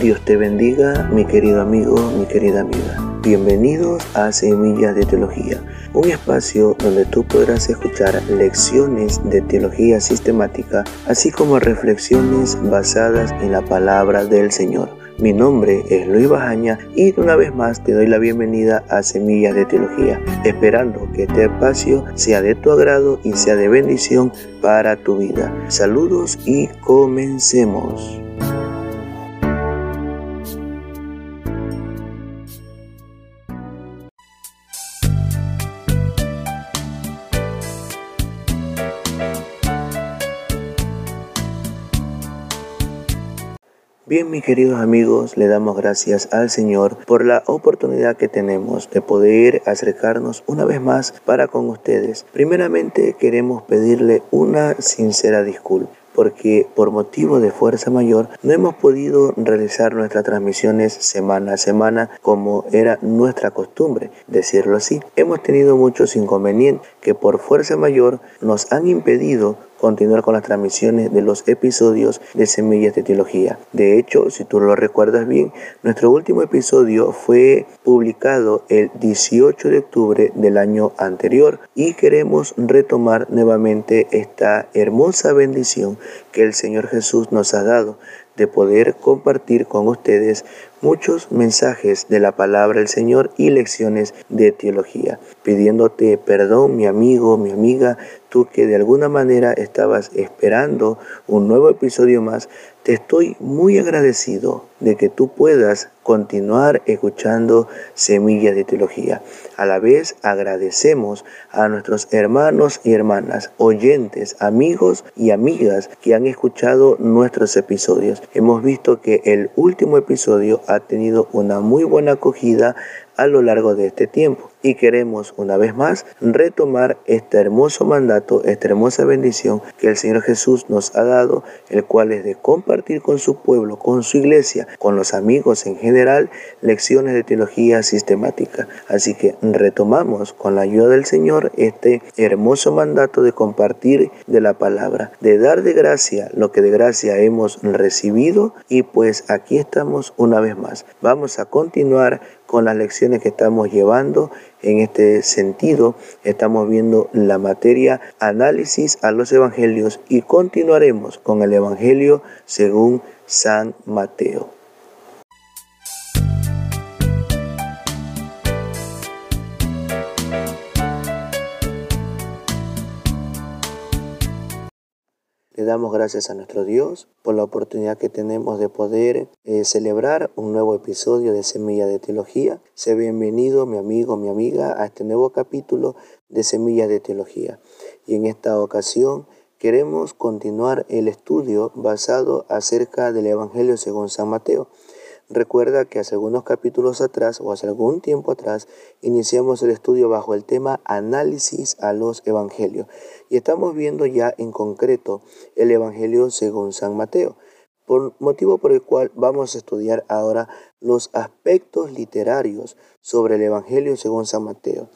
Dios te bendiga, mi querido amigo, mi querida amiga. Bienvenidos a Semillas de Teología, un espacio donde tú podrás escuchar lecciones de teología sistemática, así como reflexiones basadas en la palabra del Señor. Mi nombre es Luis Bajaña y una vez más te doy la bienvenida a Semillas de Teología, esperando que este espacio sea de tu agrado y sea de bendición para tu vida. Saludos y comencemos. Bien, mis queridos amigos, le damos gracias al Señor por la oportunidad que tenemos de poder acercarnos una vez más para con ustedes. Primeramente queremos pedirle una sincera disculpa porque por motivo de fuerza mayor no hemos podido realizar nuestras transmisiones semana a semana como era nuestra costumbre, decirlo así. Hemos tenido muchos inconvenientes que por fuerza mayor nos han impedido continuar con las transmisiones de los episodios de Semillas de Teología. De hecho, si tú lo recuerdas bien, nuestro último episodio fue publicado el 18 de octubre del año anterior y queremos retomar nuevamente esta hermosa bendición que el Señor Jesús nos ha dado de poder compartir con ustedes muchos mensajes de la palabra del Señor y lecciones de teología, pidiéndote perdón, mi amigo, mi amiga, tú que de alguna manera estabas esperando un nuevo episodio más, te estoy muy agradecido de que tú puedas continuar escuchando Semillas de Teología. A la vez agradecemos a nuestros hermanos y hermanas, oyentes, amigos y amigas que han escuchado nuestros episodios. Hemos visto que el último episodio ha tenido una muy buena acogida a lo largo de este tiempo. Y queremos una vez más retomar este hermoso mandato, esta hermosa bendición que el Señor Jesús nos ha dado, el cual es de compartir con su pueblo, con su iglesia, con los amigos en general, lecciones de teología sistemática. Así que retomamos con la ayuda del Señor este hermoso mandato de compartir de la palabra, de dar de gracia lo que de gracia hemos recibido y pues aquí estamos una vez más. Vamos a continuar con las lecciones que estamos llevando. En este sentido, estamos viendo la materia análisis a los evangelios y continuaremos con el Evangelio según San Mateo. Damos gracias a nuestro Dios por la oportunidad que tenemos de poder eh, celebrar un nuevo episodio de Semilla de Teología. Sé bienvenido, mi amigo, mi amiga, a este nuevo capítulo de Semilla de Teología. Y en esta ocasión queremos continuar el estudio basado acerca del Evangelio según San Mateo. Recuerda que hace algunos capítulos atrás o hace algún tiempo atrás iniciamos el estudio bajo el tema análisis a los evangelios y estamos viendo ya en concreto el evangelio según San Mateo, por motivo por el cual vamos a estudiar ahora los aspectos literarios sobre el evangelio según San Mateo.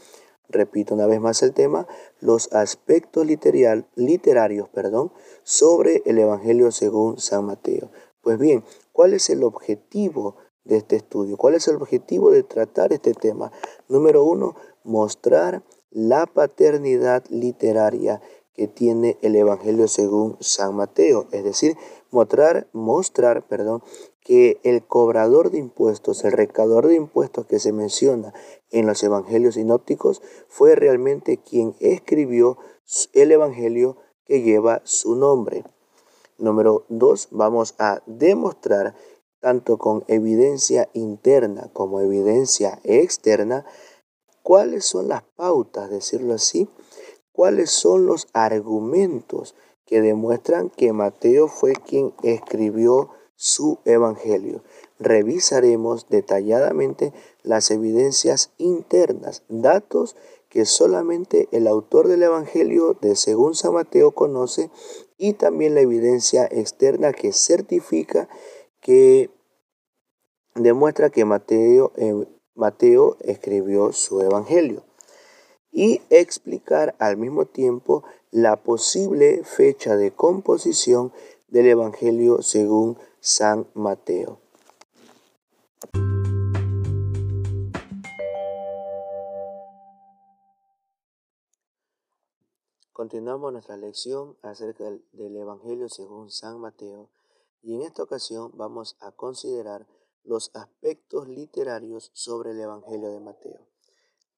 Repito una vez más el tema, los aspectos literarios perdón, sobre el evangelio según San Mateo. Pues bien, ¿cuál es el objetivo de este estudio? ¿Cuál es el objetivo de tratar este tema? Número uno, mostrar la paternidad literaria que tiene el Evangelio según San Mateo, es decir, mostrar, mostrar, perdón, que el cobrador de impuestos, el recaudador de impuestos que se menciona en los evangelios sinópticos, fue realmente quien escribió el evangelio que lleva su nombre. Número dos, vamos a demostrar tanto con evidencia interna como evidencia externa cuáles son las pautas, decirlo así, cuáles son los argumentos que demuestran que Mateo fue quien escribió su evangelio. Revisaremos detalladamente las evidencias internas, datos que solamente el autor del Evangelio de según San Mateo conoce y también la evidencia externa que certifica que demuestra que Mateo, eh, Mateo escribió su Evangelio y explicar al mismo tiempo la posible fecha de composición del Evangelio según San Mateo. Continuamos nuestra lección acerca del, Evangelio según San Mateo y en esta ocasión vamos a considerar los aspectos literarios sobre el Evangelio de Mateo.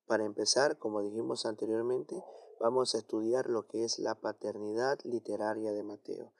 Para empezar, como dijimos anteriormente, vamos a estudiar lo que es la paternidad literaria de Mateo.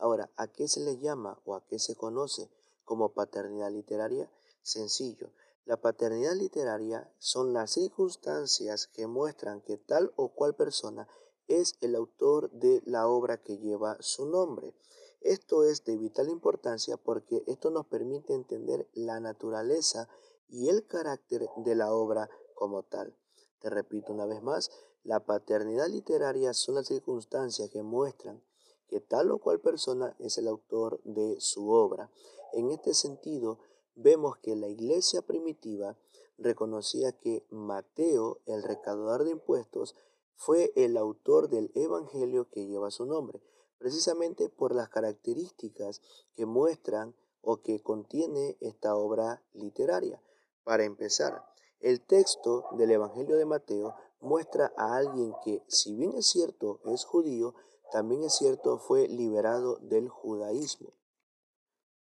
Ahora, ¿a qué se le llama o a qué se conoce como paternidad literaria? Sencillo. La paternidad literaria son las circunstancias que muestran que tal o cual persona es el autor de la obra que lleva su nombre. Esto es de vital importancia porque esto nos permite entender la naturaleza y el carácter de la obra como tal. Te repito una vez más, la paternidad literaria son las circunstancias que muestran que tal o cual persona es el autor de su obra. En este sentido, vemos que la iglesia primitiva reconocía que Mateo, el recaudador de impuestos, fue el autor del Evangelio que lleva su nombre, precisamente por las características que muestran o que contiene esta obra literaria. Para empezar, el texto del Evangelio de Mateo muestra a alguien que, si bien es cierto, es judío, también es cierto, fue liberado del judaísmo.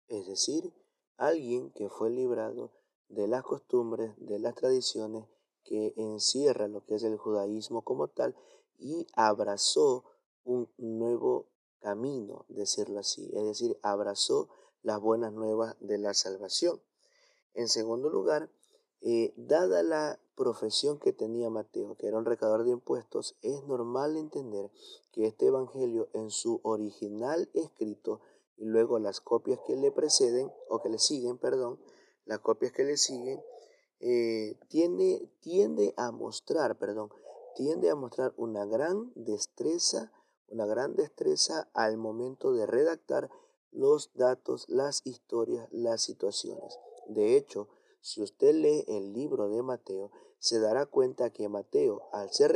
Es decir, alguien que fue librado de las costumbres, de las tradiciones que encierra lo que es el judaísmo como tal y abrazó un nuevo camino, decirlo así, es decir, abrazó las buenas nuevas de la salvación. En segundo lugar, eh, dada la profesión que tenía Mateo, que era un recaudador de impuestos, es normal entender que este Evangelio en su original escrito y luego las copias que le preceden, o que le siguen, perdón, las copias que le siguen, eh, tiene, tiende a mostrar, perdón, tiende a mostrar una gran destreza, una gran destreza al momento de redactar los datos, las historias, las situaciones. De hecho, si usted lee el libro de Mateo, se dará cuenta que Mateo, al ser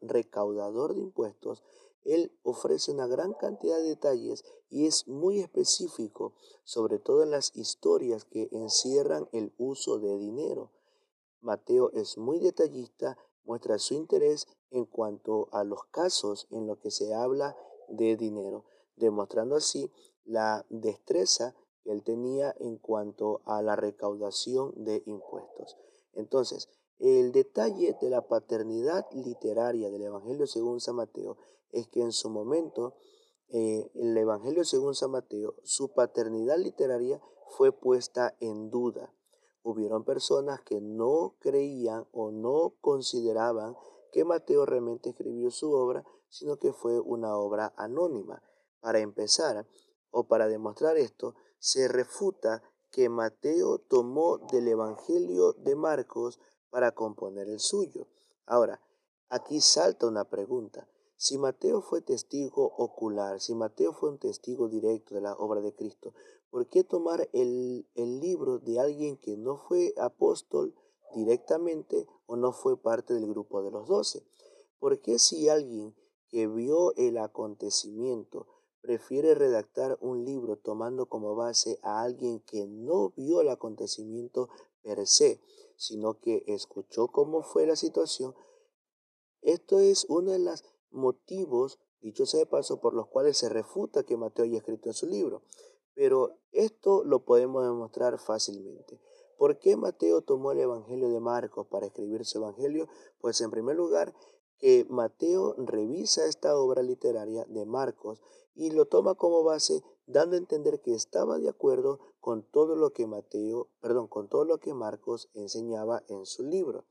recaudador de impuestos, él ofrece una gran cantidad de detalles y es muy específico, sobre todo en las historias que encierran el uso de dinero. Mateo es muy detallista, muestra su interés en cuanto a los casos en los que se habla de dinero, demostrando así la destreza que él tenía en cuanto a la recaudación de impuestos. Entonces, el detalle de la paternidad literaria del Evangelio según San Mateo es que en su momento eh, el Evangelio según San Mateo, su paternidad literaria fue puesta en duda. Hubieron personas que no creían o no consideraban que Mateo realmente escribió su obra, sino que fue una obra anónima. Para empezar, o para demostrar esto, se refuta que Mateo tomó del Evangelio de Marcos para componer el suyo. Ahora, aquí salta una pregunta. Si Mateo fue testigo ocular, si Mateo fue un testigo directo de la obra de Cristo, ¿por qué tomar el, el libro de alguien que no fue apóstol directamente o no fue parte del grupo de los doce? ¿Por qué si alguien que vio el acontecimiento prefiere redactar un libro tomando como base a alguien que no vio el acontecimiento per se, sino que escuchó cómo fue la situación, esto es uno de los motivos, dicho sea de paso, por los cuales se refuta que Mateo haya escrito en su libro. Pero esto lo podemos demostrar fácilmente. ¿Por qué Mateo tomó el Evangelio de Marcos para escribir su Evangelio? Pues en primer lugar, que Mateo revisa esta obra literaria de Marcos y lo toma como base dando a entender que estaba de acuerdo con todo lo que Mateo, perdón, con todo lo que Marcos enseñaba en su libro.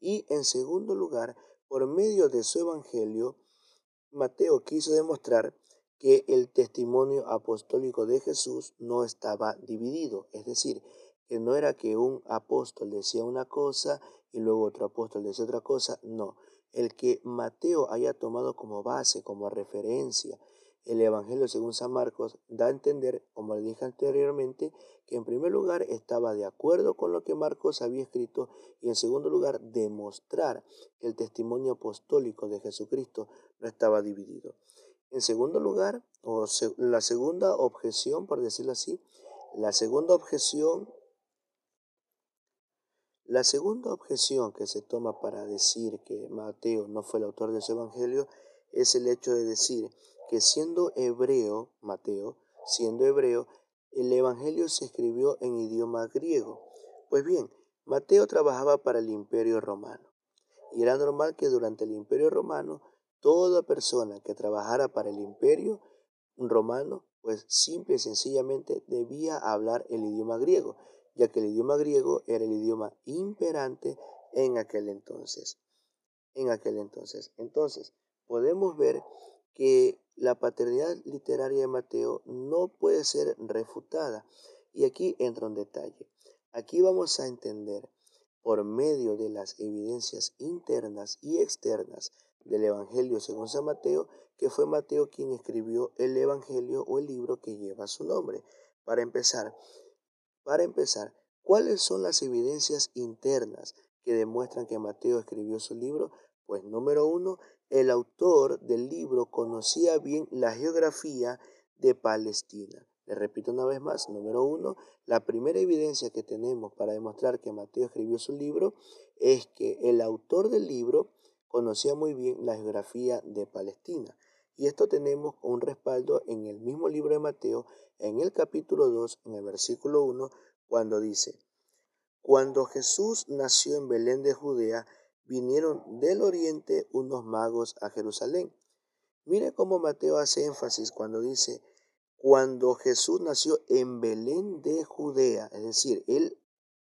Y en segundo lugar, por medio de su evangelio, Mateo quiso demostrar que el testimonio apostólico de Jesús no estaba dividido, es decir, que no era que un apóstol decía una cosa y luego otro apóstol decía otra cosa, no, el que Mateo haya tomado como base, como referencia, el Evangelio según San Marcos da a entender, como le dije anteriormente, que en primer lugar estaba de acuerdo con lo que Marcos había escrito y en segundo lugar demostrar que el testimonio apostólico de Jesucristo no estaba dividido. En segundo lugar, o la segunda objeción, por decirlo así, la segunda objeción La segunda objeción que se toma para decir que Mateo no fue el autor de su evangelio es el hecho de decir que siendo hebreo, Mateo, siendo hebreo, el evangelio se escribió en idioma griego. Pues bien, Mateo trabajaba para el imperio romano y era normal que durante el imperio romano toda persona que trabajara para el imperio romano, pues simple y sencillamente debía hablar el idioma griego ya que el idioma griego era el idioma imperante en aquel entonces. En aquel entonces. Entonces, podemos ver que la paternidad literaria de Mateo no puede ser refutada. Y aquí entra un detalle. Aquí vamos a entender por medio de las evidencias internas y externas del Evangelio según San Mateo, que fue Mateo quien escribió el Evangelio o el libro que lleva su nombre. Para empezar, para empezar, ¿cuáles son las evidencias internas que demuestran que Mateo escribió su libro? Pues número uno, el autor del libro conocía bien la geografía de Palestina. Le repito una vez más, número uno, la primera evidencia que tenemos para demostrar que Mateo escribió su libro es que el autor del libro conocía muy bien la geografía de Palestina. Y esto tenemos un respaldo en el mismo libro de Mateo, en el capítulo 2, en el versículo 1, cuando dice, Cuando Jesús nació en Belén de Judea, vinieron del oriente unos magos a Jerusalén. Mire cómo Mateo hace énfasis cuando dice, cuando Jesús nació en Belén de Judea, es decir, él,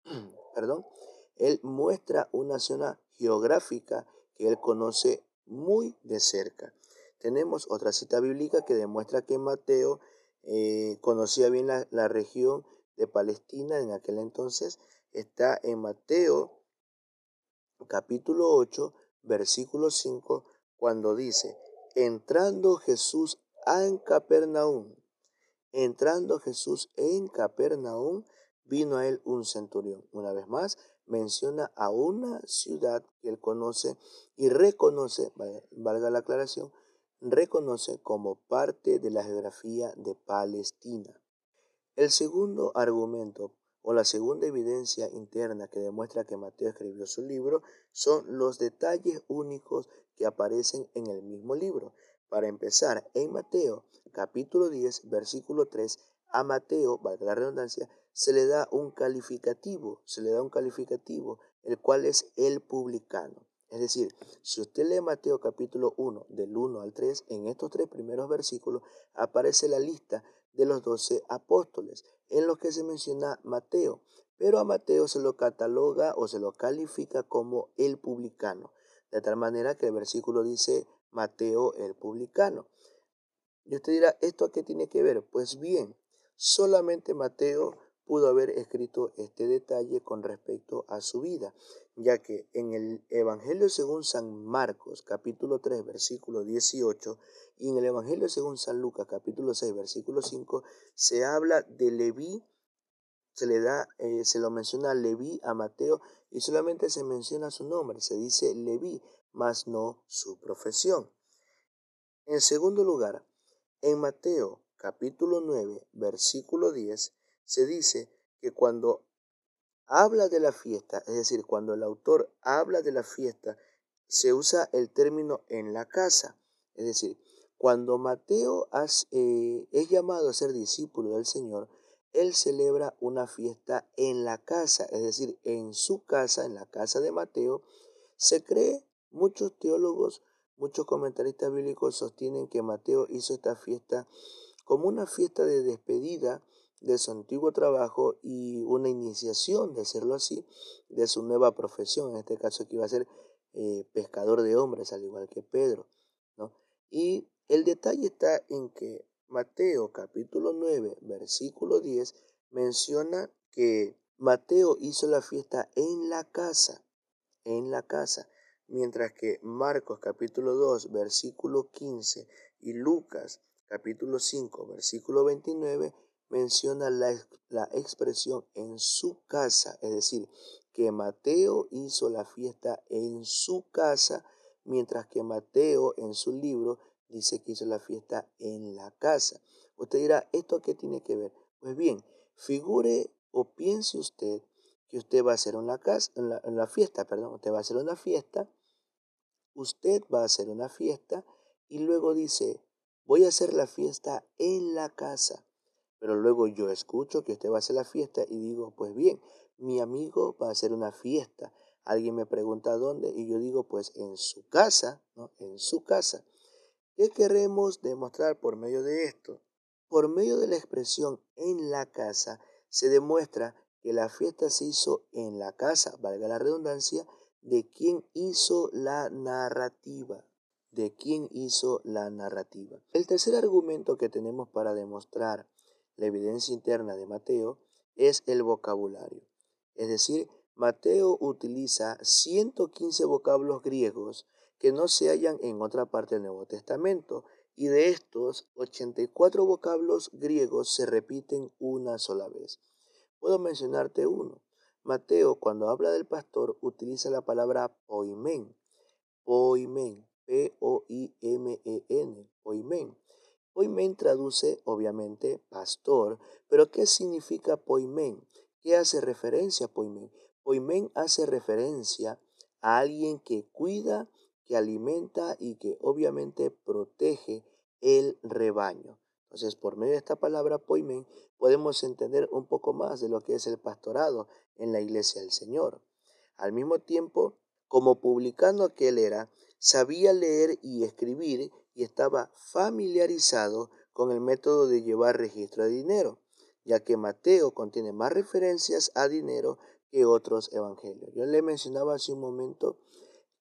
perdón, él muestra una zona geográfica que él conoce muy de cerca. Tenemos otra cita bíblica que demuestra que Mateo eh, conocía bien la, región de Palestina en aquel entonces. Está en Mateo capítulo 8, versículo 5, cuando dice, entrando Jesús en Capernaum, entrando Jesús en Capernaum, vino a él un centurión. Una vez más, menciona a una ciudad que él conoce y reconoce, valga la aclaración, reconoce como parte de la geografía de Palestina. El segundo argumento o la segunda evidencia interna que demuestra que Mateo escribió su libro son los detalles únicos que aparecen en el mismo libro. Para empezar, en Mateo capítulo 10, versículo 3, a Mateo, valga la redundancia, se le da un calificativo, se le da un calificativo, el cual es el publicano. Es decir, si usted lee Mateo capítulo 1, del 1 al 3, en estos tres primeros versículos aparece la lista de los doce apóstoles, en los que se menciona Mateo, pero a Mateo se lo cataloga o se lo califica como el publicano, de tal manera que el versículo dice Mateo el publicano. Y usted dirá, ¿esto a qué tiene que ver? Pues bien, solamente Mateo pudo haber escrito este detalle con respecto a su vida, ya que en el Evangelio según San Marcos capítulo 3 versículo 18 y en el Evangelio según San Lucas capítulo 6 versículo 5 se habla de Leví, se le da, eh, se lo menciona Leví a Mateo y solamente se menciona su nombre, se dice Leví, mas no su profesión. En segundo lugar, en Mateo capítulo 9 versículo 10 se dice que cuando habla de la fiesta, es decir, cuando el autor habla de la fiesta, se usa el término en la casa. Es decir, cuando Mateo eh, es llamado a ser discípulo del Señor, él celebra una fiesta en la casa, es decir, en su casa, en la casa de Mateo. Se cree, muchos teólogos, muchos comentaristas bíblicos sostienen que Mateo hizo esta fiesta como una fiesta de despedida de su antiguo trabajo y una iniciación, de hacerlo así, de su nueva profesión, en este caso que iba a ser eh, pescador de hombres, al igual que Pedro. ¿no? Y el detalle está en que Mateo capítulo 9, versículo 10, menciona que Mateo hizo la fiesta en la casa, en la casa, mientras que Marcos capítulo 2, versículo 15 y Lucas capítulo 5, versículo 29 menciona la, la expresión en su casa, es decir, que Mateo hizo la fiesta en su casa, mientras que Mateo en su libro dice que hizo la fiesta en la casa. Usted dirá, ¿esto qué tiene que ver? Pues bien, figure o piense usted que usted va a hacer una casa, en la, fiesta, perdón, usted va a hacer una fiesta, usted va a hacer una fiesta y luego dice, voy a hacer la fiesta en la casa. Pero luego yo escucho que usted va a hacer la fiesta y digo, pues bien, mi amigo va a hacer una fiesta. Alguien me pregunta dónde y yo digo, pues en su casa, ¿no? En su casa. ¿Qué queremos demostrar por medio de esto? Por medio de la expresión en la casa se demuestra que la fiesta se hizo en la casa, valga la redundancia, de quien hizo la narrativa de quién hizo la narrativa. El tercer argumento que tenemos para demostrar la evidencia interna de Mateo es el vocabulario. Es decir, Mateo utiliza 115 vocablos griegos que no se hallan en otra parte del Nuevo Testamento y de estos 84 vocablos griegos se repiten una sola vez. Puedo mencionarte uno. Mateo cuando habla del pastor utiliza la palabra poimen, poimen, P-O-I-M-E-N, poimen. Poimen traduce obviamente pastor, pero ¿qué significa poimen? ¿Qué hace referencia poimen? Poimen hace referencia a alguien que cuida, que alimenta y que obviamente protege el rebaño. Entonces, por medio de esta palabra poimen, podemos entender un poco más de lo que es el pastorado en la iglesia del Señor. Al mismo tiempo, como publicano que era, sabía leer y escribir y estaba familiarizado con el método de llevar registro de dinero, ya que Mateo contiene más referencias a dinero que otros evangelios. Yo le mencionaba hace un momento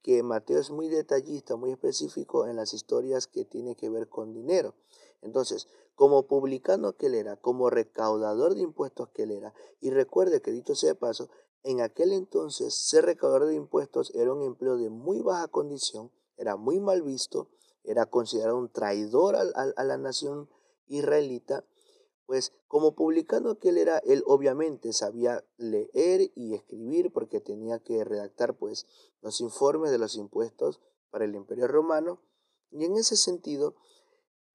que Mateo es muy detallista, muy específico en las historias que tienen que ver con dinero. Entonces, como publicano que él era, como recaudador de impuestos que él era, y recuerde que dicho sea de paso, en aquel entonces, ser recaudador de impuestos era un empleo de muy baja condición, era muy mal visto, era considerado un traidor a, la nación israelita, pues como publicano que él era, él obviamente sabía leer y escribir porque tenía que redactar pues los informes de los impuestos para el imperio romano y en ese sentido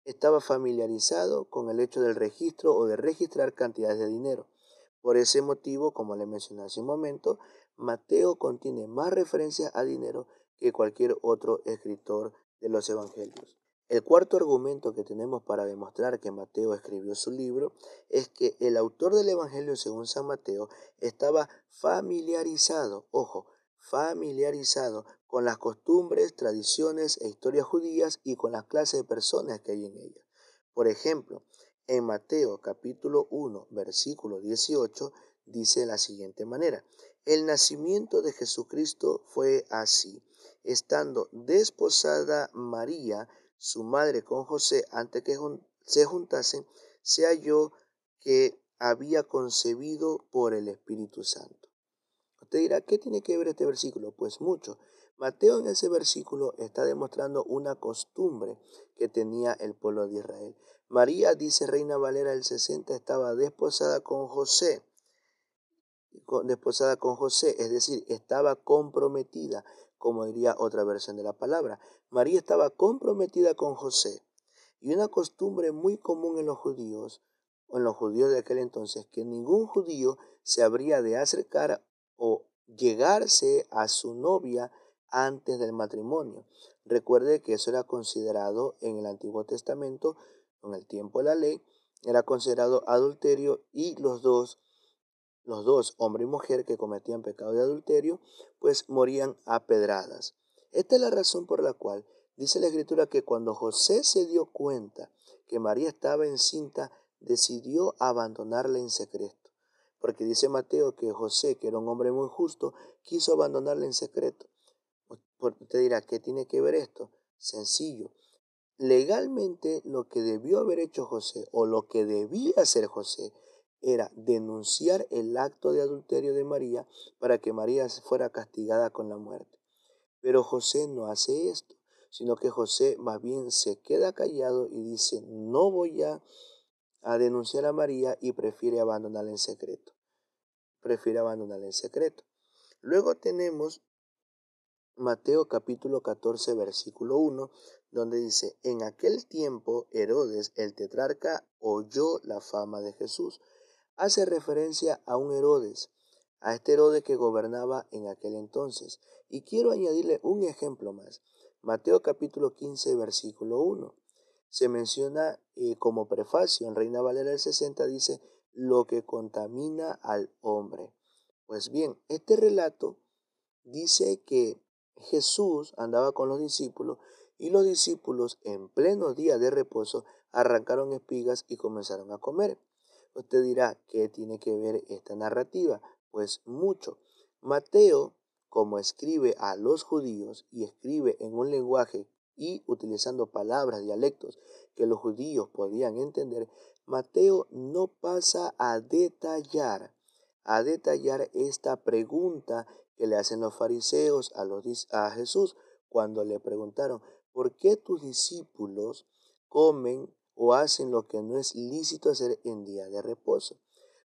estaba familiarizado con el hecho del registro o de registrar cantidades de dinero. Por ese motivo, como le mencioné hace un momento, Mateo contiene más referencias a dinero que cualquier otro escritor de los evangelios. El cuarto argumento que tenemos para demostrar que Mateo escribió su libro es que el autor del Evangelio según San Mateo estaba familiarizado, ojo, familiarizado con las costumbres, tradiciones e historias judías y con las clases de personas que hay en ellas. Por ejemplo, en Mateo capítulo 1, versículo 18, dice de la siguiente manera, el nacimiento de Jesucristo fue así, estando desposada María, su madre con José, antes que se juntasen, se halló que había concebido por el Espíritu Santo. Usted dirá, ¿qué tiene que ver este versículo? Pues mucho. Mateo en ese versículo está demostrando una costumbre que tenía el pueblo de Israel. María, dice Reina Valera del 60, estaba desposada con José. Desposada con José, es decir, estaba comprometida, como diría otra versión de la palabra. María estaba comprometida con José. Y una costumbre muy común en los judíos, o en los judíos de aquel entonces, que ningún judío se habría de acercar o llegarse a su novia antes del matrimonio. Recuerde que eso era considerado en el Antiguo Testamento, en el tiempo de la ley, era considerado adulterio y los dos, los dos, hombre y mujer que cometían pecado de adulterio, pues morían a pedradas. Esta es la razón por la cual dice la escritura que cuando José se dio cuenta que María estaba encinta, decidió abandonarla en secreto. Porque dice Mateo que José, que era un hombre muy justo, quiso abandonarla en secreto. Usted dirá, ¿qué tiene que ver esto? Sencillo. Legalmente lo que debió haber hecho José o lo que debía hacer José era denunciar el acto de adulterio de María para que María fuera castigada con la muerte. Pero José no hace esto, sino que José más bien se queda callado y dice, no voy a, denunciar a María y prefiere abandonarla en secreto. Prefiere abandonarla en secreto. Luego tenemos Mateo capítulo 14 versículo 1, donde dice, en aquel tiempo Herodes el tetrarca oyó la fama de Jesús. Hace referencia a un Herodes, a este Herodes que gobernaba en aquel entonces. Y quiero añadirle un ejemplo más. Mateo capítulo 15, versículo 1. Se menciona eh, como prefacio en Reina Valera del 60, dice, lo que contamina al hombre. Pues bien, este relato dice que Jesús andaba con los discípulos y los discípulos en pleno día de reposo arrancaron espigas y comenzaron a comer. Usted dirá, ¿qué tiene que ver esta narrativa? Pues mucho. Mateo, como escribe a los judíos y escribe en un lenguaje y utilizando palabras, dialectos que los judíos podían entender, Mateo no pasa a detallar, a detallar esta pregunta que le hacen los fariseos a, a Jesús cuando le preguntaron, ¿por qué tus discípulos comen o hacen lo que no es lícito hacer en día de reposo?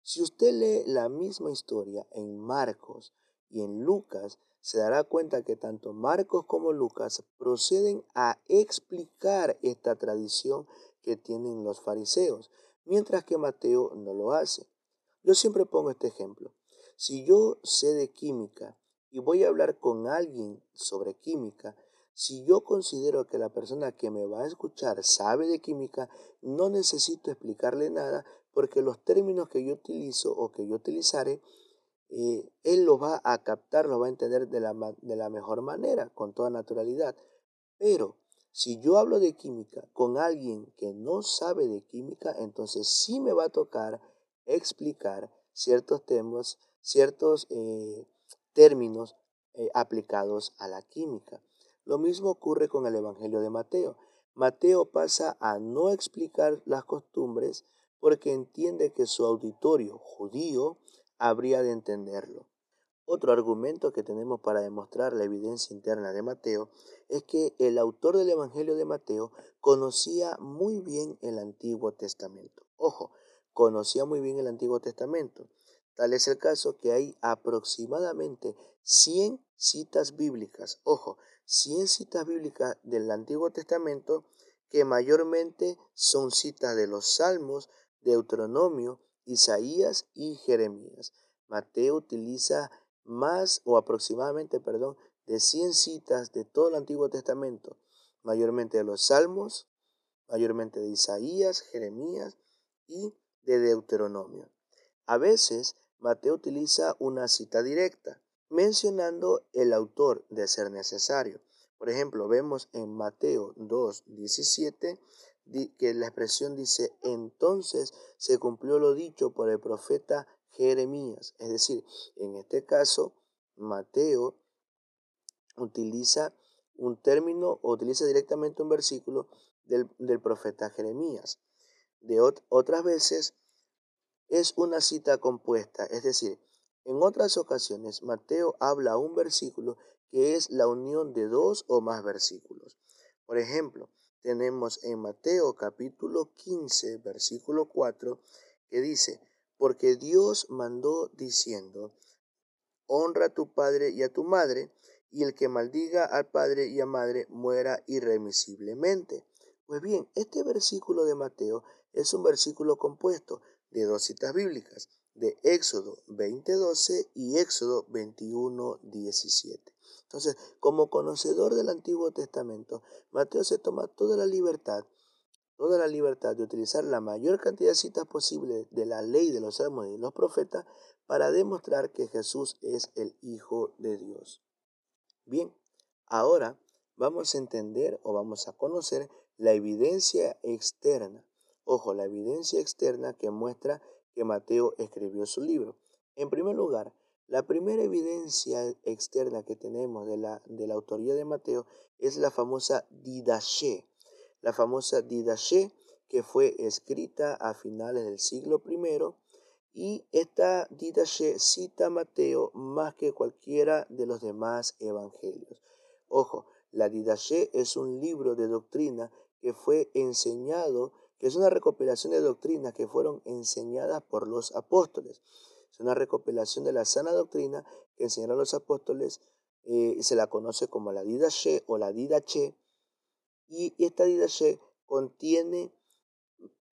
Si usted lee la misma historia en Marcos y en Lucas, se dará cuenta que tanto Marcos como Lucas proceden a explicar esta tradición que tienen los fariseos, mientras que Mateo no lo hace. Yo siempre pongo este ejemplo. Si yo sé de química y voy a hablar con alguien sobre química, si yo considero que la persona que me va a escuchar sabe de química, no necesito explicarle nada porque los términos que yo utilizo o que yo utilizaré, eh, él lo va a captar, lo va a entender de la, de la mejor manera, con toda naturalidad. Pero si yo hablo de química con alguien que no sabe de química, entonces sí me va a tocar explicar ciertos temas, ciertos eh, términos eh, aplicados a la química. Lo mismo ocurre con el Evangelio de Mateo. Mateo pasa a no explicar las costumbres porque entiende que su auditorio judío habría de entenderlo. Otro argumento que tenemos para demostrar la evidencia interna de Mateo es que el autor del Evangelio de Mateo conocía muy bien el Antiguo Testamento. Ojo, conocía muy bien el Antiguo Testamento. Tal es el caso que hay aproximadamente 100 citas bíblicas, ojo, 100 citas bíblicas del Antiguo Testamento que mayormente son citas de los Salmos, Deuteronomio, Isaías y Jeremías. Mateo utiliza más o aproximadamente, perdón, de 100 citas de todo el Antiguo Testamento, mayormente de los Salmos, mayormente de Isaías, Jeremías y de Deuteronomio. A veces Mateo utiliza una cita directa, mencionando el autor de ser necesario. Por ejemplo, vemos en Mateo 2, 17 que la expresión dice, entonces se cumplió lo dicho por el profeta Jeremías. Es decir, en este caso, Mateo utiliza un término o utiliza directamente un versículo del, del profeta Jeremías. De otras veces es una cita compuesta, es decir, en otras ocasiones Mateo habla un versículo que es la unión de dos o más versículos. Por ejemplo, tenemos en Mateo capítulo 15, versículo 4, que dice, porque Dios mandó diciendo, honra a tu padre y a tu madre, y el que maldiga al padre y a madre muera irremisiblemente. Pues bien, este versículo de Mateo es un versículo compuesto de dos citas bíblicas, de Éxodo 20:12 y Éxodo 21:17. Entonces, como conocedor del Antiguo Testamento, Mateo se toma toda la libertad, toda la libertad de utilizar la mayor cantidad de citas posible de la ley de los salmos y de los profetas para demostrar que Jesús es el Hijo de Dios. Bien, ahora vamos a entender o vamos a conocer la evidencia externa Ojo, la evidencia externa que muestra que Mateo escribió su libro. En primer lugar, la primera evidencia externa que tenemos de la, de la autoría de Mateo es la famosa Didache. La famosa Didache que fue escrita a finales del siglo I y esta Didache cita a Mateo más que cualquiera de los demás evangelios. Ojo, la Didache es un libro de doctrina que fue enseñado que es una recopilación de doctrinas que fueron enseñadas por los apóstoles. Es una recopilación de la sana doctrina que enseñaron los apóstoles, eh, se la conoce como la Didache o la Didache, y esta Didache contiene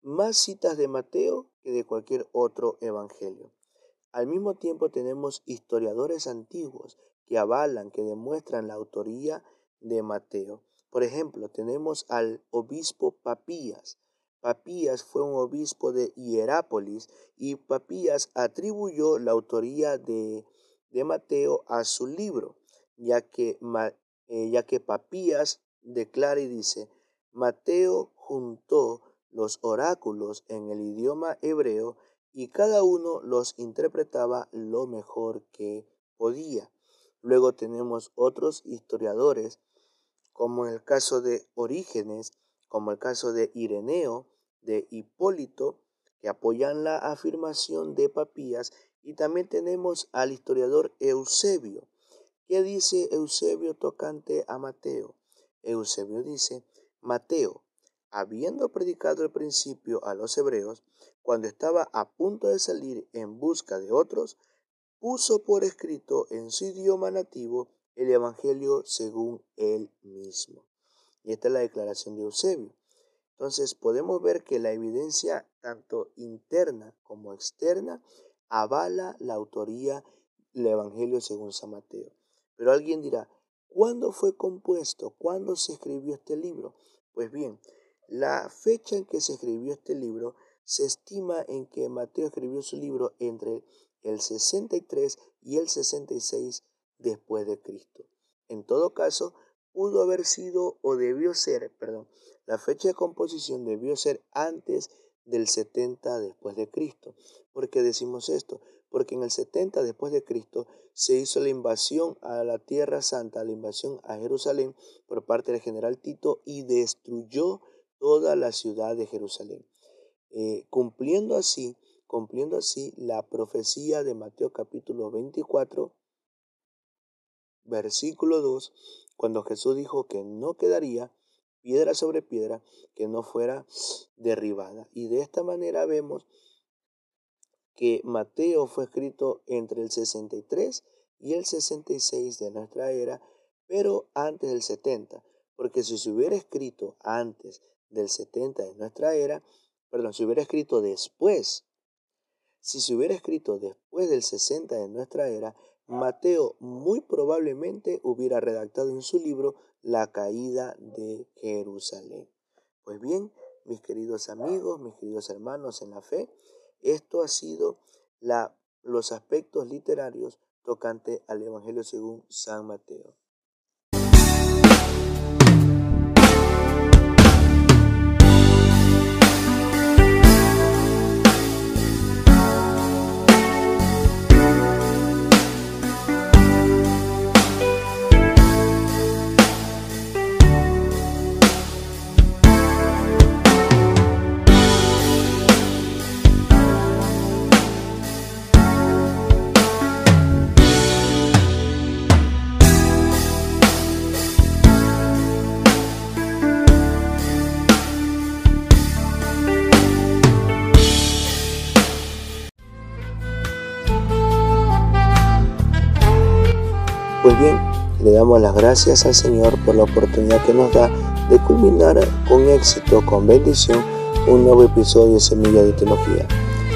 más citas de Mateo que de cualquier otro evangelio. Al mismo tiempo tenemos historiadores antiguos que avalan, que demuestran la autoría de Mateo. Por ejemplo, tenemos al obispo Papías. Papías fue un obispo de Hierápolis y Papías atribuyó la autoría de, de Mateo a su libro, ya que, eh, ya que Papías declara y dice, Mateo juntó los oráculos en el idioma hebreo y cada uno los interpretaba lo mejor que podía. Luego tenemos otros historiadores, como en el caso de Orígenes, como el caso de Ireneo, de Hipólito, que apoyan la afirmación de Papías, y también tenemos al historiador Eusebio. ¿Qué dice Eusebio tocante a Mateo? Eusebio dice, Mateo, habiendo predicado el principio a los hebreos, cuando estaba a punto de salir en busca de otros, puso por escrito en su idioma nativo el Evangelio según él mismo. Y esta es la declaración de Eusebio. Entonces podemos ver que la evidencia tanto interna como externa avala la autoría del Evangelio según San Mateo. Pero alguien dirá, ¿cuándo fue compuesto? ¿Cuándo se escribió este libro? Pues bien, la fecha en que se escribió este libro se estima en que Mateo escribió su libro entre el 63 y el 66 después de Cristo. En todo caso, pudo haber sido o debió ser, perdón, la fecha de composición debió ser antes del 70 después de Cristo. ¿Por qué decimos esto? Porque en el 70 después de Cristo se hizo la invasión a la Tierra Santa, la invasión a Jerusalén por parte del general Tito y destruyó toda la ciudad de Jerusalén. Eh, cumpliendo así, cumpliendo así la profecía de Mateo capítulo 24, versículo 2, cuando Jesús dijo que no quedaría piedra sobre piedra que no fuera derribada. Y de esta manera vemos que Mateo fue escrito entre el 63 y el 66 de nuestra era, pero antes del 70, porque si se hubiera escrito antes del 70 de nuestra era, perdón, si hubiera escrito después, si se hubiera escrito después del 60 de nuestra era, Mateo muy probablemente hubiera redactado en su libro la caída de Jerusalén. Pues bien, mis queridos amigos, mis queridos hermanos en la fe, esto ha sido la, los aspectos literarios tocante al Evangelio según San Mateo. Pues bien, le damos las gracias al Señor por la oportunidad que nos da de culminar con éxito, con bendición, un nuevo episodio de Semilla de Teología.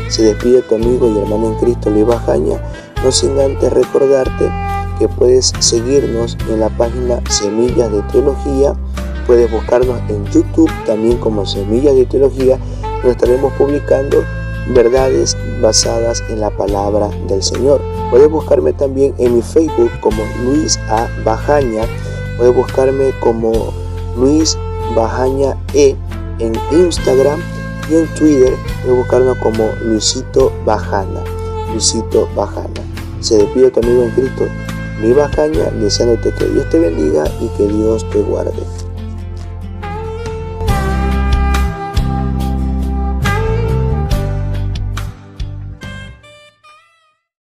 Se despide tu amigo y hermano en Cristo, Luis Bajaña, no sin antes recordarte que puedes seguirnos en la página Semillas de Teología, puedes buscarnos en YouTube también como Semillas de Teología, donde estaremos publicando verdades basadas en la palabra del Señor. Puedes buscarme también en mi Facebook como Luis A. Bajaña. Puedes buscarme como Luis Bajaña E en Instagram y en Twitter puedes buscarnos como Luisito Bajana. Luisito Bajana. Se despide tu amigo en Cristo, Luis Bajaña, deseándote que Dios te bendiga y que Dios te guarde.